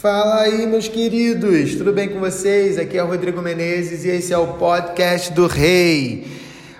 Fala aí, meus queridos, tudo bem com vocês? Aqui é o Rodrigo Menezes e esse é o podcast do Rei.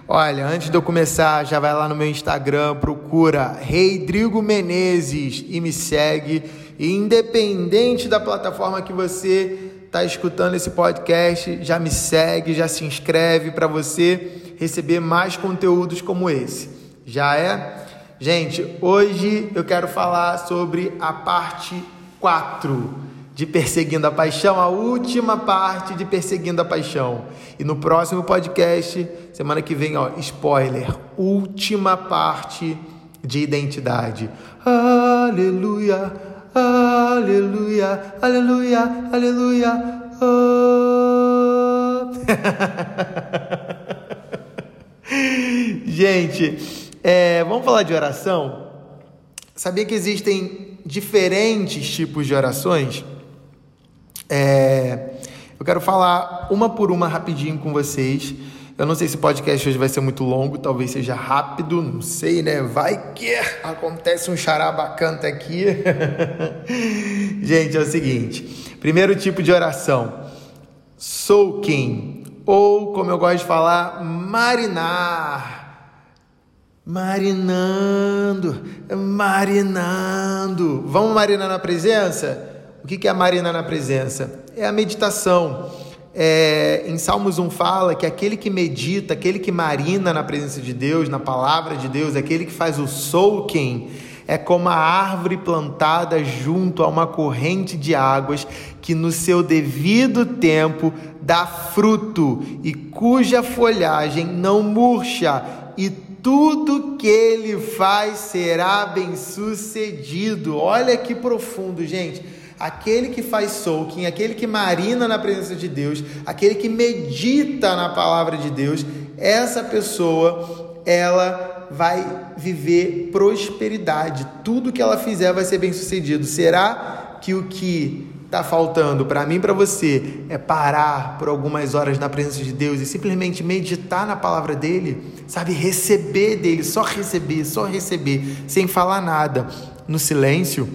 Olha, antes de eu começar, já vai lá no meu Instagram, procura Rodrigo Menezes e me segue. E independente da plataforma que você está escutando esse podcast, já me segue, já se inscreve para você receber mais conteúdos como esse. Já é? Gente, hoje eu quero falar sobre a parte 4 de Perseguindo a Paixão, a última parte de Perseguindo a Paixão. E no próximo podcast, semana que vem, ó, spoiler, última parte de identidade. Aleluia, aleluia, aleluia, aleluia. Oh. Gente, é, vamos falar de oração? Sabia que existem diferentes tipos de orações. É, eu quero falar uma por uma rapidinho com vocês. Eu não sei se o podcast hoje vai ser muito longo, talvez seja rápido, não sei, né? Vai que acontece um charabacanta aqui. Gente, é o seguinte: primeiro tipo de oração, soaking, ou como eu gosto de falar, marinar marinando, marinando. Vamos marinar na presença? O que é marinar na presença? É a meditação. É, em Salmos 1 fala que aquele que medita, aquele que marina na presença de Deus, na palavra de Deus, aquele que faz o soaking, é como a árvore plantada junto a uma corrente de águas que no seu devido tempo dá fruto e cuja folhagem não murcha e tudo que ele faz será bem sucedido. Olha que profundo, gente. Aquele que faz soaking, aquele que marina na presença de Deus, aquele que medita na palavra de Deus, essa pessoa, ela vai viver prosperidade. Tudo que ela fizer vai ser bem sucedido. Será que o que está faltando para mim e para você é parar por algumas horas na presença de Deus e simplesmente meditar na palavra dele, sabe? Receber dele, só receber, só receber, sem falar nada, no silêncio.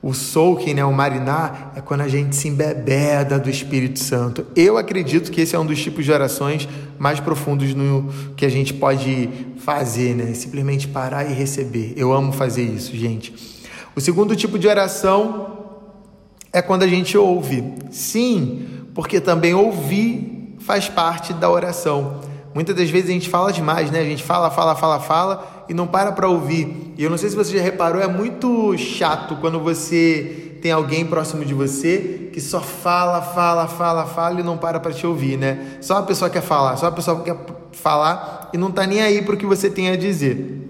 O soaking, né, o marinar, é quando a gente se embebeda do Espírito Santo. Eu acredito que esse é um dos tipos de orações mais profundos no que a gente pode fazer, né? Simplesmente parar e receber. Eu amo fazer isso, gente. O segundo tipo de oração é quando a gente ouve. Sim, porque também ouvir faz parte da oração. Muitas das vezes a gente fala demais, né? A gente fala, fala, fala, fala e não para para ouvir. E eu não sei se você já reparou, é muito chato quando você tem alguém próximo de você que só fala, fala, fala, fala e não para para te ouvir, né? Só a pessoa quer falar, só a pessoa quer falar e não tá nem aí para o que você tem a dizer.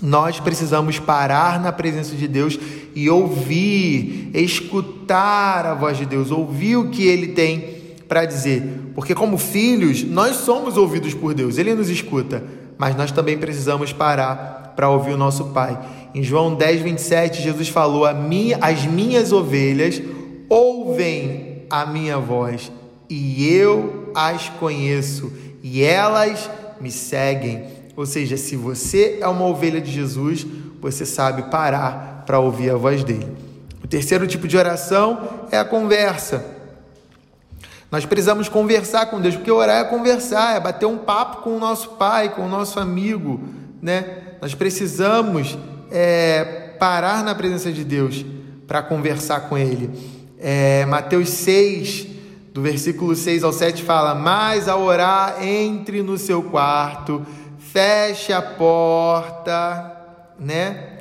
Nós precisamos parar na presença de Deus e ouvir, escutar a voz de Deus, ouvir o que ele tem para dizer. Porque, como filhos, nós somos ouvidos por Deus, ele nos escuta, mas nós também precisamos parar para ouvir o nosso Pai. Em João 10, 27, Jesus falou: As minhas ovelhas ouvem a minha voz e eu as conheço e elas me seguem. Ou seja, se você é uma ovelha de Jesus, você sabe parar para ouvir a voz dele. O terceiro tipo de oração é a conversa. Nós precisamos conversar com Deus, porque orar é conversar, é bater um papo com o nosso pai, com o nosso amigo, né? Nós precisamos é, parar na presença de Deus para conversar com Ele. É, Mateus 6, do versículo 6 ao 7, fala: Mas ao orar, entre no seu quarto feche a porta, né?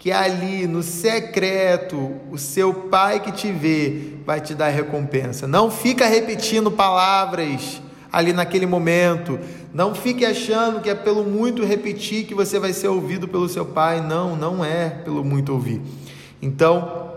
Que ali no secreto, o seu pai que te vê vai te dar recompensa. Não fica repetindo palavras ali naquele momento. Não fique achando que é pelo muito repetir que você vai ser ouvido pelo seu pai. Não, não é pelo muito ouvir. Então,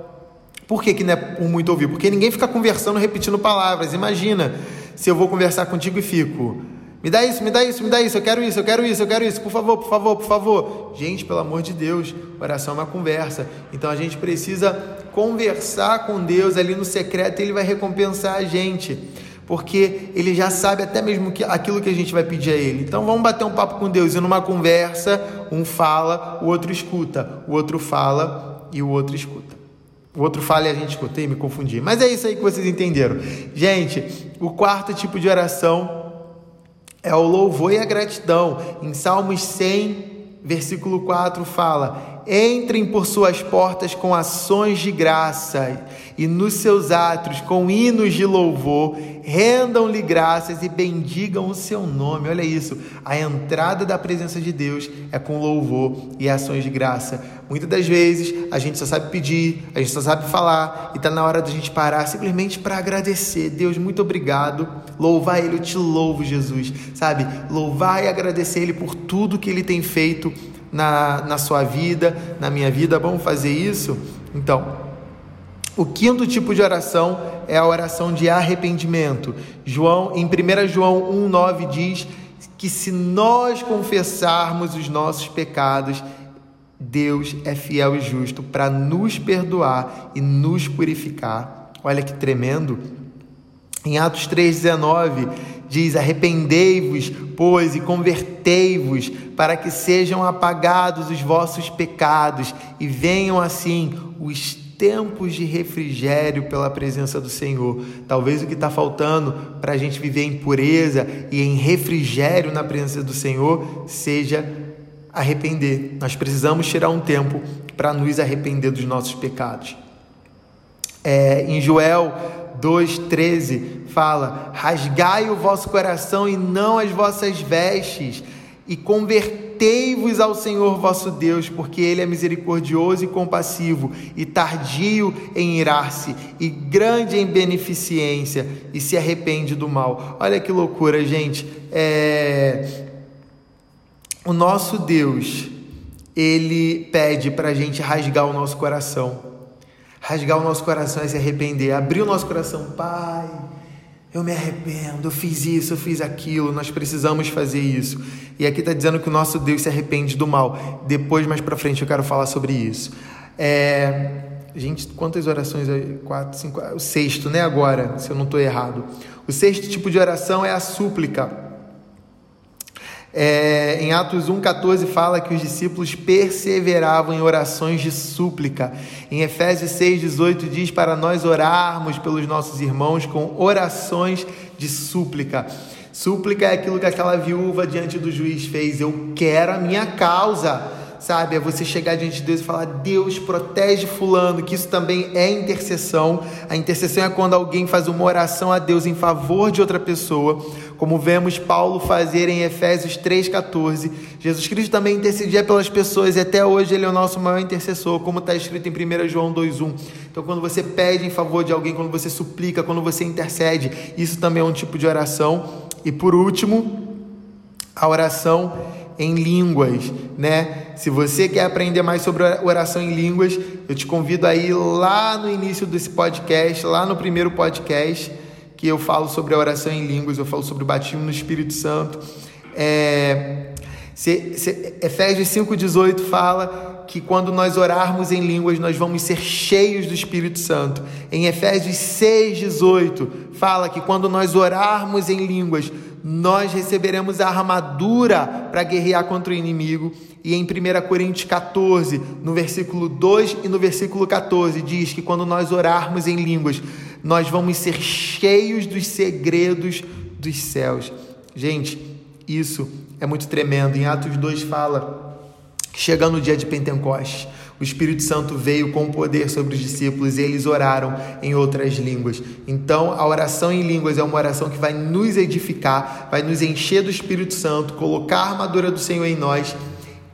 por que, que não é por muito ouvir? Porque ninguém fica conversando repetindo palavras. Imagina se eu vou conversar contigo e fico. Me dá isso, me dá isso, me dá isso, eu quero isso, eu quero isso, eu quero isso, por favor, por favor, por favor. Gente, pelo amor de Deus, oração é uma conversa. Então a gente precisa conversar com Deus ali no secreto, ele vai recompensar a gente. Porque ele já sabe até mesmo que, aquilo que a gente vai pedir a ele. Então vamos bater um papo com Deus. E numa conversa, um fala, o outro escuta, o outro fala e o outro escuta. O outro fala e a gente escutei, me confundi. Mas é isso aí que vocês entenderam. Gente, o quarto tipo de oração é o louvor e a gratidão. Em Salmos 100, versículo 4 fala: Entrem por suas portas com ações de graça e nos seus átrios com hinos de louvor, rendam-lhe graças e bendigam o seu nome. Olha isso, a entrada da presença de Deus é com louvor e ações de graça. Muitas das vezes a gente só sabe pedir, a gente só sabe falar e está na hora da gente parar simplesmente para agradecer. Deus, muito obrigado. Louvar Ele, eu te louvo, Jesus. Sabe? Louvar e agradecer Ele por tudo que Ele tem feito na, na sua vida, na minha vida. Vamos fazer isso? Então, o quinto tipo de oração é a oração de arrependimento. João, em 1 João 1,9 diz que se nós confessarmos os nossos pecados, Deus é fiel e justo para nos perdoar e nos purificar. Olha que tremendo. Em Atos 3,19 diz: Arrependei-vos, pois, e convertei-vos, para que sejam apagados os vossos pecados e venham assim os tempos de refrigério pela presença do Senhor. Talvez o que está faltando para a gente viver em pureza e em refrigério na presença do Senhor seja arrepender. Nós precisamos tirar um tempo para nos arrepender dos nossos pecados. É, em Joel 2,13 fala: Rasgai o vosso coração e não as vossas vestes, e convertei-vos ao Senhor vosso Deus, porque Ele é misericordioso e compassivo, e tardio em irar-se, e grande em beneficência, e se arrepende do mal. Olha que loucura, gente. É... O nosso Deus, Ele pede para a gente rasgar o nosso coração. Rasgar o nosso coração é se arrepender, abrir o nosso coração, Pai eu me arrependo, eu fiz isso, eu fiz aquilo, nós precisamos fazer isso. E aqui está dizendo que o nosso Deus se arrepende do mal. Depois, mais para frente, eu quero falar sobre isso. É, gente, quantas orações? Quatro, cinco, o sexto, né? Agora, se eu não estou errado. O sexto tipo de oração é a súplica. É, em Atos 1,14 fala que os discípulos perseveravam em orações de súplica. Em Efésios 6,18 diz para nós orarmos pelos nossos irmãos com orações de súplica. Súplica é aquilo que aquela viúva diante do juiz fez. Eu quero a minha causa sabe? É você chegar diante de Deus e falar: Deus protege Fulano, que isso também é intercessão. A intercessão é quando alguém faz uma oração a Deus em favor de outra pessoa, como vemos Paulo fazer em Efésios 3,14. Jesus Cristo também intercedia pelas pessoas e até hoje ele é o nosso maior intercessor, como está escrito em 1 João 2,1. Então, quando você pede em favor de alguém, quando você suplica, quando você intercede, isso também é um tipo de oração. E por último, a oração em línguas, né? Se você quer aprender mais sobre oração em línguas, eu te convido a ir lá no início desse podcast, lá no primeiro podcast, que eu falo sobre a oração em línguas, eu falo sobre o batismo no Espírito Santo. É, se, se, Efésios 5,18 fala que quando nós orarmos em línguas, nós vamos ser cheios do Espírito Santo. Em Efésios 6,18 fala que quando nós orarmos em línguas, nós receberemos a armadura para guerrear contra o inimigo. E em 1 Coríntios 14, no versículo 2 e no versículo 14, diz que quando nós orarmos em línguas, nós vamos ser cheios dos segredos dos céus. Gente, isso é muito tremendo. Em Atos 2 fala, chegando o dia de Pentecostes, o Espírito Santo veio com poder sobre os discípulos e eles oraram em outras línguas. Então, a oração em línguas é uma oração que vai nos edificar, vai nos encher do Espírito Santo, colocar a armadura do Senhor em nós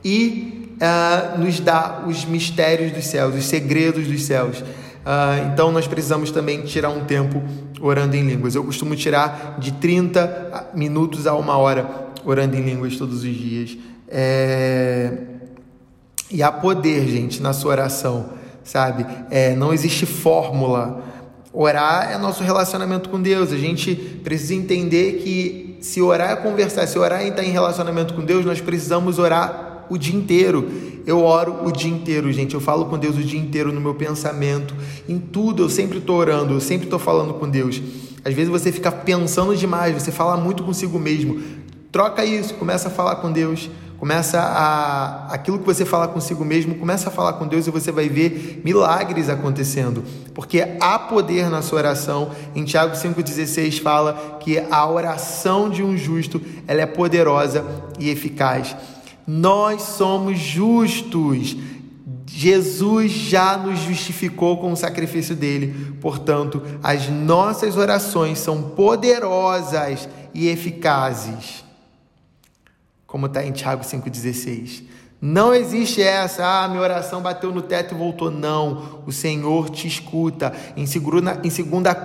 e uh, nos dar os mistérios dos céus, os segredos dos céus. Uh, então, nós precisamos também tirar um tempo orando em línguas. Eu costumo tirar de 30 minutos a uma hora orando em línguas todos os dias. É... E há poder, gente, na sua oração, sabe? É, não existe fórmula. Orar é nosso relacionamento com Deus. A gente precisa entender que se orar é conversar, se orar é estar em relacionamento com Deus, nós precisamos orar o dia inteiro. Eu oro o dia inteiro, gente. Eu falo com Deus o dia inteiro no meu pensamento, em tudo. Eu sempre estou orando, eu sempre estou falando com Deus. Às vezes você fica pensando demais, você fala muito consigo mesmo. Troca isso, começa a falar com Deus começa a aquilo que você falar consigo mesmo, começa a falar com Deus e você vai ver milagres acontecendo, porque há poder na sua oração. Em Tiago 5:16 fala que a oração de um justo, ela é poderosa e eficaz. Nós somos justos. Jesus já nos justificou com o sacrifício dele, portanto, as nossas orações são poderosas e eficazes, como está em Tiago 5,16. Não existe essa, ah, minha oração bateu no teto e voltou. Não, o Senhor te escuta. Em 2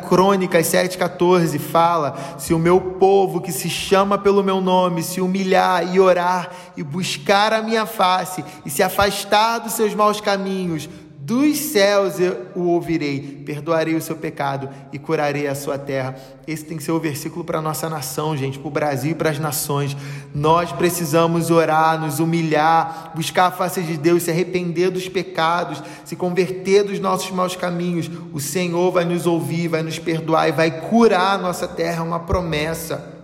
Crônicas 7,14 fala: Se o meu povo que se chama pelo meu nome se humilhar e orar e buscar a minha face e se afastar dos seus maus caminhos, dos céus eu o ouvirei, perdoarei o seu pecado e curarei a sua terra. Esse tem que ser o versículo para a nossa nação, gente, para o Brasil e para as nações. Nós precisamos orar, nos humilhar, buscar a face de Deus, se arrepender dos pecados, se converter dos nossos maus caminhos. O Senhor vai nos ouvir, vai nos perdoar e vai curar a nossa terra, é uma promessa.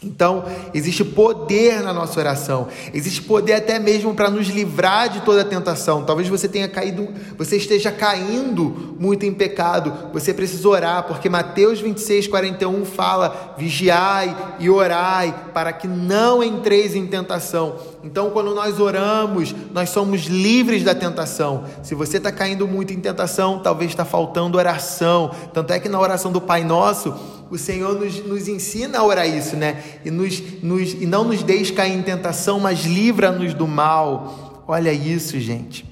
Então, existe poder na nossa oração. Existe poder até mesmo para nos livrar de toda tentação. Talvez você tenha caído, você esteja caindo muito em pecado. Você precisa orar, porque Mateus 26, 41 fala: vigiai e orai para que não entreis em tentação. Então, quando nós oramos, nós somos livres da tentação. Se você está caindo muito em tentação, talvez está faltando oração. Tanto é que na oração do Pai Nosso, o Senhor nos, nos ensina a orar isso, né? E, nos, nos, e não nos deixe cair em tentação, mas livra-nos do mal. Olha isso, gente.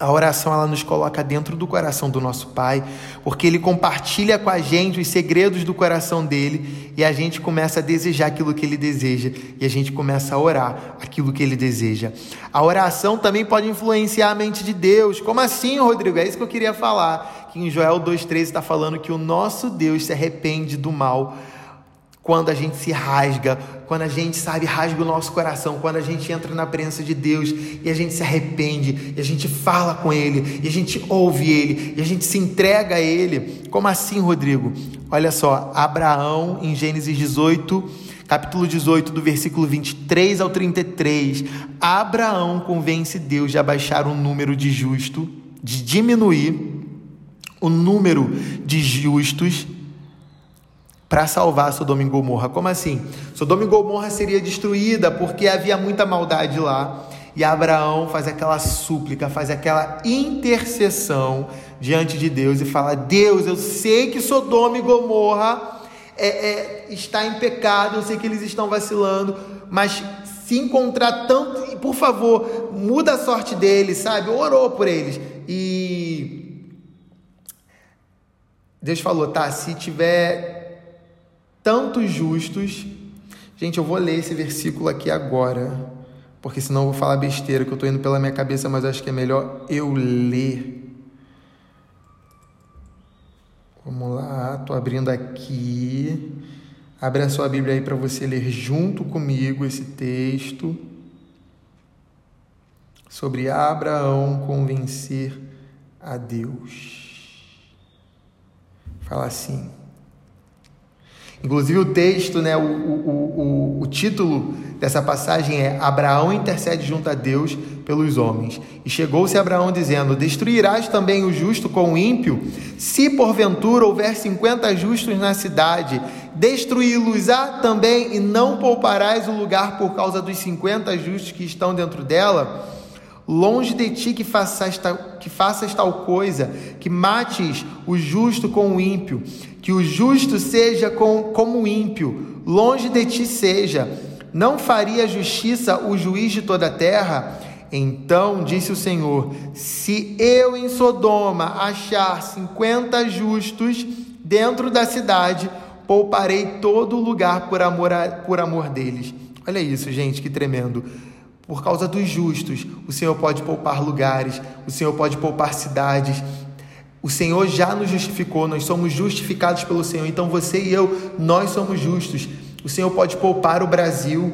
A oração ela nos coloca dentro do coração do nosso Pai, porque Ele compartilha com a gente os segredos do coração dele e a gente começa a desejar aquilo que Ele deseja e a gente começa a orar aquilo que Ele deseja. A oração também pode influenciar a mente de Deus. Como assim, Rodrigo? É isso que eu queria falar que em Joel 2,13 está falando que o nosso Deus se arrepende do mal quando a gente se rasga, quando a gente, sabe, rasga o nosso coração, quando a gente entra na presença de Deus e a gente se arrepende, e a gente fala com Ele, e a gente ouve Ele, e a gente se entrega a Ele. Como assim, Rodrigo? Olha só, Abraão, em Gênesis 18, capítulo 18, do versículo 23 ao 33, Abraão convence Deus de abaixar o número de justo, de diminuir o número de justos para salvar Sodoma e Gomorra. Como assim? Sodoma e Gomorra seria destruída porque havia muita maldade lá. E Abraão faz aquela súplica, faz aquela intercessão diante de Deus e fala: Deus, eu sei que Sodoma e Gomorra é, é, está em pecado, eu sei que eles estão vacilando, mas se encontrar tanto, por favor, muda a sorte deles, sabe? Orou por eles. E Deus falou, tá, se tiver tantos justos. Gente, eu vou ler esse versículo aqui agora, porque senão eu vou falar besteira, que eu estou indo pela minha cabeça, mas acho que é melhor eu ler. Vamos lá, estou abrindo aqui. Abre a sua Bíblia aí para você ler junto comigo esse texto sobre Abraão convencer a Deus. Fala assim. Inclusive o texto, né, o, o, o, o título dessa passagem é Abraão intercede junto a Deus pelos homens. E chegou-se Abraão dizendo: Destruirás também o justo com o ímpio? Se porventura houver cinquenta justos na cidade, destruí-los-á também e não pouparás o lugar por causa dos cinquenta justos que estão dentro dela? Longe de ti que faças, tal, que faças tal coisa, que mates o justo com o ímpio, que o justo seja com, como o ímpio, longe de ti seja. Não faria justiça o juiz de toda a terra? Então disse o Senhor: Se eu em Sodoma achar cinquenta justos dentro da cidade, pouparei todo o lugar por amor, a, por amor deles. Olha isso, gente, que tremendo. Por causa dos justos, o Senhor pode poupar lugares, o Senhor pode poupar cidades. O Senhor já nos justificou, nós somos justificados pelo Senhor. Então você e eu, nós somos justos. O Senhor pode poupar o Brasil,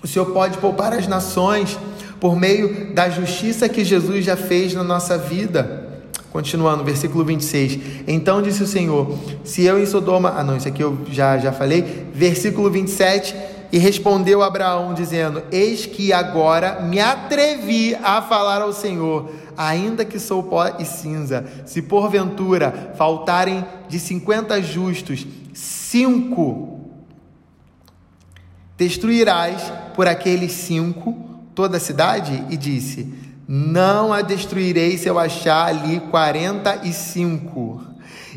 o Senhor pode poupar as nações por meio da justiça que Jesus já fez na nossa vida. Continuando, versículo 26. Então disse o Senhor: Se eu em Sodoma. Ah, não, isso aqui eu já, já falei. Versículo 27 E respondeu Abraão, dizendo: Eis que agora me atrevi a falar ao Senhor, ainda que sou pó e cinza. Se porventura faltarem de cinquenta justos, cinco destruirás por aqueles cinco toda a cidade? E disse: Não a destruirei se eu achar ali quarenta e cinco.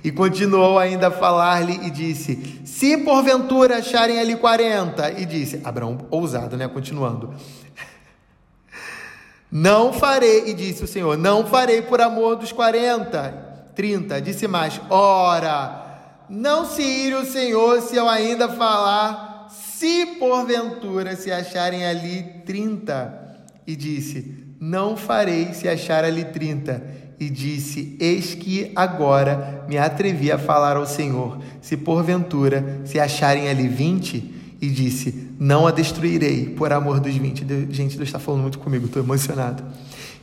E continuou ainda a falar-lhe e disse: Se porventura acharem ali quarenta, e disse: Abraão, ousado, né? Continuando. Não farei, e disse o Senhor: Não farei por amor dos quarenta. Trinta, disse mais: Ora, não se ire o Senhor se eu ainda falar, se porventura se acharem ali trinta. E disse: Não farei se achar ali trinta e disse: Eis que agora me atrevi a falar ao Senhor, se porventura se acharem ali vinte, e disse: Não a destruirei por amor dos vinte. Gente, Deus está falando muito comigo, estou emocionado.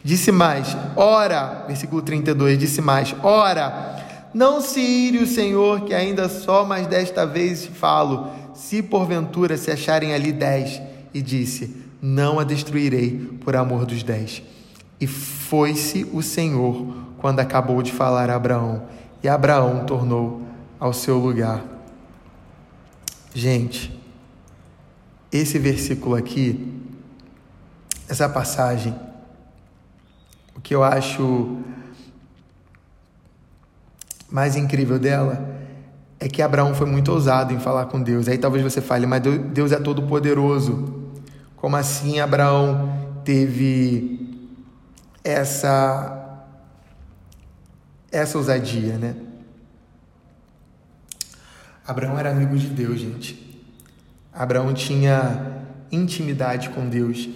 Disse mais: Ora, versículo 32, disse mais: Ora, não se ire o Senhor, que ainda só mais desta vez falo, se porventura se acharem ali dez. E disse: Não a destruirei por amor dos dez. E foi-se o Senhor quando acabou de falar a Abraão, e Abraão tornou ao seu lugar. Gente, esse versículo aqui, essa passagem, o que eu acho mais incrível dela é que Abraão foi muito ousado em falar com Deus. Aí talvez você fale, mas Deus é todo poderoso. Como assim Abraão teve essa essa ousadia, né? Abraão era amigo de Deus, gente. Abraão tinha intimidade com Deus.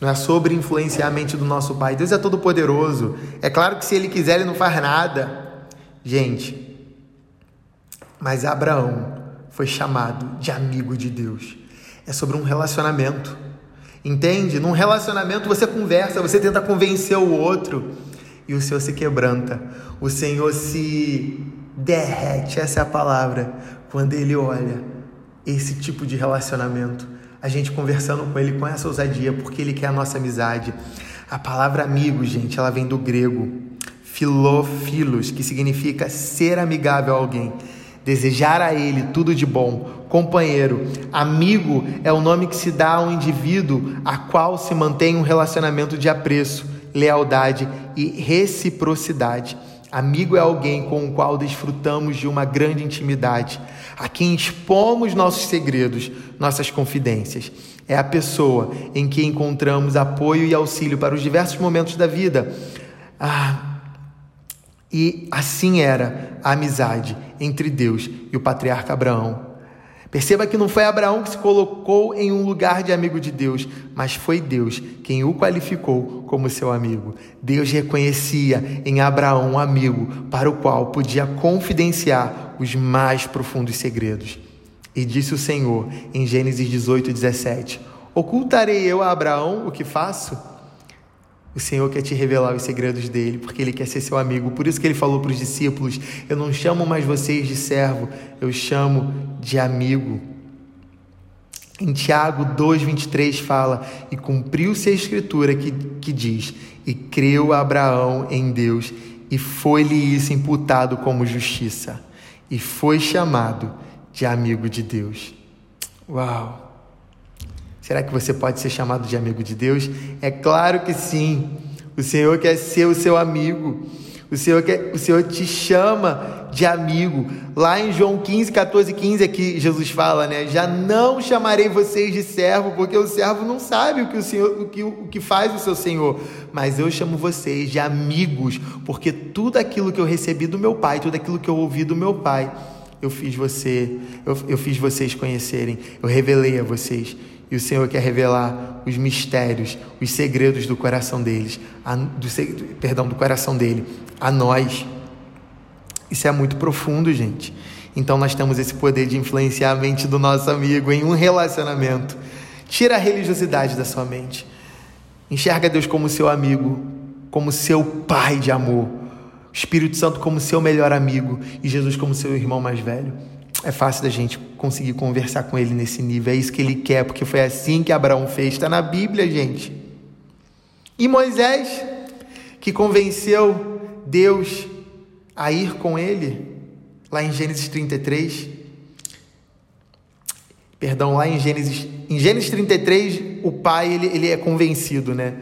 Não é sobre influenciar a mente do nosso pai. Deus é todo poderoso. É claro que se ele quiser, ele não faz nada. Gente, mas Abraão foi chamado de amigo de Deus. É sobre um relacionamento. Entende? Num relacionamento você conversa, você tenta convencer o outro e o Senhor se quebranta. O Senhor se derrete, essa é a palavra, quando ele olha esse tipo de relacionamento. A gente conversando com ele com essa ousadia, porque ele quer a nossa amizade. A palavra amigo, gente, ela vem do grego filofilos, que significa ser amigável a alguém desejar a ele tudo de bom. Companheiro, amigo é o nome que se dá a um indivíduo a qual se mantém um relacionamento de apreço, lealdade e reciprocidade. Amigo é alguém com o qual desfrutamos de uma grande intimidade, a quem expomos nossos segredos, nossas confidências. É a pessoa em que encontramos apoio e auxílio para os diversos momentos da vida. Ah, e assim era a amizade entre Deus e o patriarca Abraão. Perceba que não foi Abraão que se colocou em um lugar de amigo de Deus, mas foi Deus quem o qualificou como seu amigo. Deus reconhecia em Abraão um amigo para o qual podia confidenciar os mais profundos segredos. E disse o Senhor em Gênesis 18, 17: Ocultarei eu a Abraão o que faço? O Senhor quer te revelar os segredos dele, porque ele quer ser seu amigo. Por isso que ele falou para os discípulos: Eu não chamo mais vocês de servo, eu chamo de amigo. Em Tiago 2,23 fala: E cumpriu-se a escritura que, que diz: E creu Abraão em Deus, e foi-lhe isso imputado como justiça, e foi chamado de amigo de Deus. Uau! Será que você pode ser chamado de amigo de Deus? É claro que sim. O Senhor quer ser o seu amigo. O Senhor, quer, o Senhor te chama de amigo. Lá em João 15, 14, 15 é que Jesus fala, né? Já não chamarei vocês de servo, porque o servo não sabe o que o Senhor, o que, o que faz o seu Senhor. Mas eu chamo vocês de amigos, porque tudo aquilo que eu recebi do meu Pai, tudo aquilo que eu ouvi do meu Pai, eu fiz você, eu, eu fiz vocês conhecerem, eu revelei a vocês. E o Senhor quer revelar os mistérios, os segredos do coração deles, a, do, perdão, do coração dele, a nós. Isso é muito profundo, gente. Então nós temos esse poder de influenciar a mente do nosso amigo em um relacionamento. Tira a religiosidade da sua mente. Enxerga Deus como seu amigo, como seu pai de amor. Espírito Santo como seu melhor amigo e Jesus como seu irmão mais velho. É fácil da gente conseguir conversar com ele nesse nível. É isso que ele quer, porque foi assim que Abraão fez. Está na Bíblia, gente. E Moisés, que convenceu Deus a ir com ele, lá em Gênesis 33. Perdão, lá em Gênesis, em Gênesis 33, o pai ele, ele é convencido né,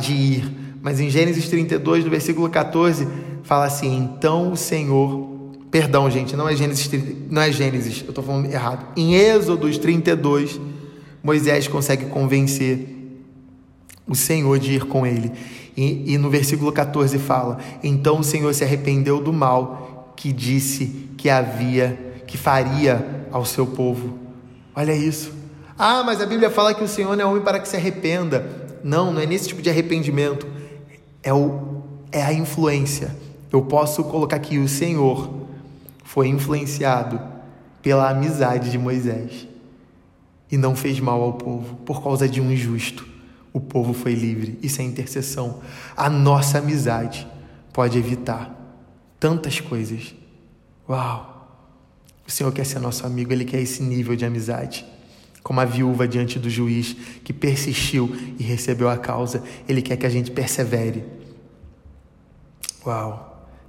de ir. Mas em Gênesis 32, no versículo 14, fala assim: Então o Senhor Perdão, gente, não é Gênesis, não é Gênesis, eu estou falando errado. Em Êxodos 32, Moisés consegue convencer o Senhor de ir com ele. E, e, no versículo 14 fala: Então o Senhor se arrependeu do mal que disse que havia, que faria ao seu povo. Olha isso. Ah, mas a Bíblia fala que o Senhor não é homem para que se arrependa. Não, não é nesse tipo de arrependimento. É, o, é a influência. Eu posso colocar aqui o Senhor foi influenciado pela amizade de Moisés e não fez mal ao povo por causa de um injusto. O povo foi livre. Isso é intercessão. A nossa amizade pode evitar tantas coisas. Uau! O Senhor quer ser nosso amigo, Ele quer esse nível de amizade. Como a viúva diante do juiz que persistiu e recebeu a causa, Ele quer que a gente persevere. Uau!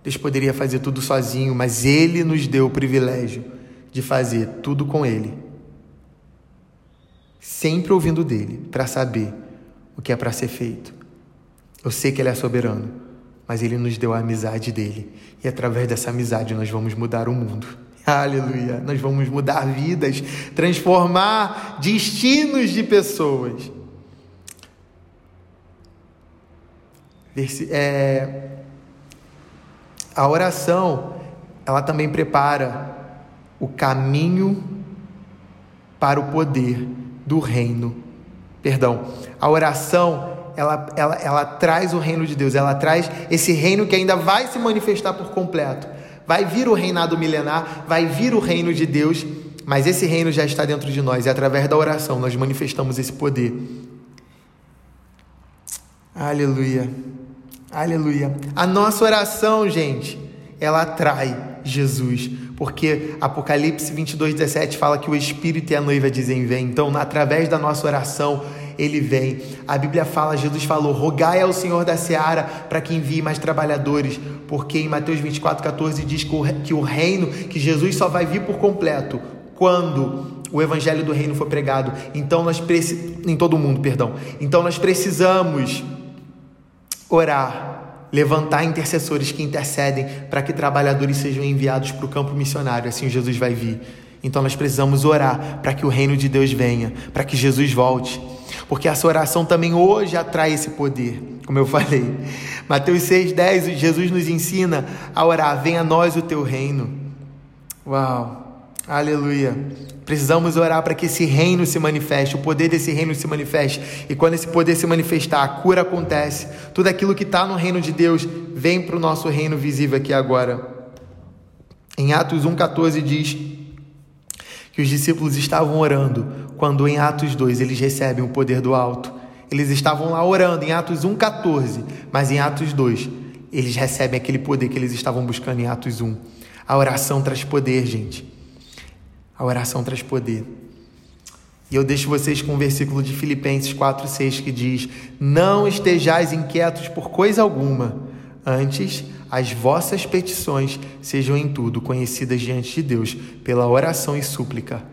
Deus poderia fazer tudo sozinho, mas Ele nos deu o privilégio de fazer tudo com Ele. Sempre ouvindo dele, para saber o que é para ser feito. Eu sei que Ele é soberano, mas Ele nos deu a amizade dele. E através dessa amizade nós vamos mudar o mundo. Aleluia! Nós vamos mudar vidas, transformar destinos de pessoas. É, a oração, ela também prepara o caminho para o poder do reino. Perdão, a oração, ela, ela, ela traz o reino de Deus, ela traz esse reino que ainda vai se manifestar por completo. Vai vir o reinado milenar, vai vir o reino de Deus, mas esse reino já está dentro de nós e através da oração nós manifestamos esse poder. Aleluia. Aleluia. A nossa oração, gente, ela atrai Jesus, porque Apocalipse 22, 17 fala que o Espírito e a noiva dizem vem. Então, através da nossa oração, ele vem. A Bíblia fala, Jesus falou: rogai ao Senhor da seara para que envie mais trabalhadores, porque em Mateus 24, 14 diz que o reino, que Jesus só vai vir por completo quando o evangelho do reino for pregado. Então nós precisamos, em todo mundo, perdão. Então nós precisamos orar, levantar intercessores que intercedem para que trabalhadores sejam enviados para o campo missionário, assim Jesus vai vir. Então nós precisamos orar para que o reino de Deus venha, para que Jesus volte. Porque essa oração também hoje atrai esse poder, como eu falei. Mateus 6,10, Jesus nos ensina a orar: venha a nós o teu reino. Uau, aleluia. Precisamos orar para que esse reino se manifeste, o poder desse reino se manifeste. E quando esse poder se manifestar, a cura acontece. Tudo aquilo que está no reino de Deus vem para o nosso reino visível aqui agora. Em Atos 1,14 diz que os discípulos estavam orando, quando em Atos 2 eles recebem o poder do alto. Eles estavam lá orando em Atos 1,14, mas em Atos 2 eles recebem aquele poder que eles estavam buscando em Atos 1. A oração traz poder, gente. A oração traz poder. E eu deixo vocês com o um versículo de Filipenses 4,6 que diz: Não estejais inquietos por coisa alguma, antes as vossas petições sejam em tudo conhecidas diante de Deus pela oração e súplica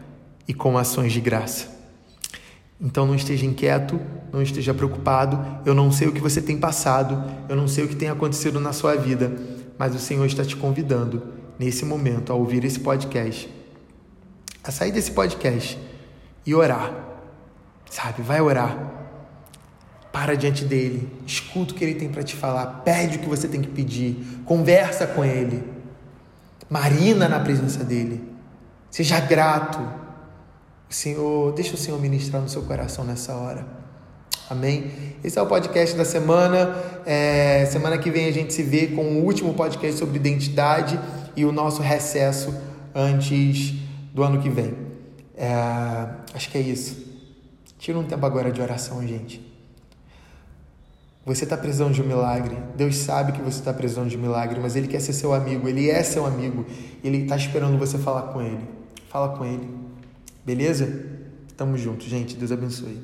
e com ações de graça. Então não esteja inquieto, não esteja preocupado. Eu não sei o que você tem passado, eu não sei o que tem acontecido na sua vida, mas o Senhor está te convidando nesse momento a ouvir esse podcast a sair desse podcast e orar. Sabe? Vai orar. Para diante dele, escuta o que ele tem para te falar, pede o que você tem que pedir, conversa com ele, marina na presença dele, seja grato. O Senhor, deixa o Senhor ministrar no seu coração nessa hora. Amém? Esse é o podcast da semana. É, semana que vem a gente se vê com o último podcast sobre identidade e o nosso recesso antes do ano que vem. É, acho que é isso. Tira um tempo agora de oração, gente. Você está precisando de um milagre. Deus sabe que você está precisando de um milagre, mas Ele quer ser seu amigo. Ele é seu amigo. Ele está esperando você falar com Ele. Fala com Ele. Beleza? Tamo junto, gente. Deus abençoe.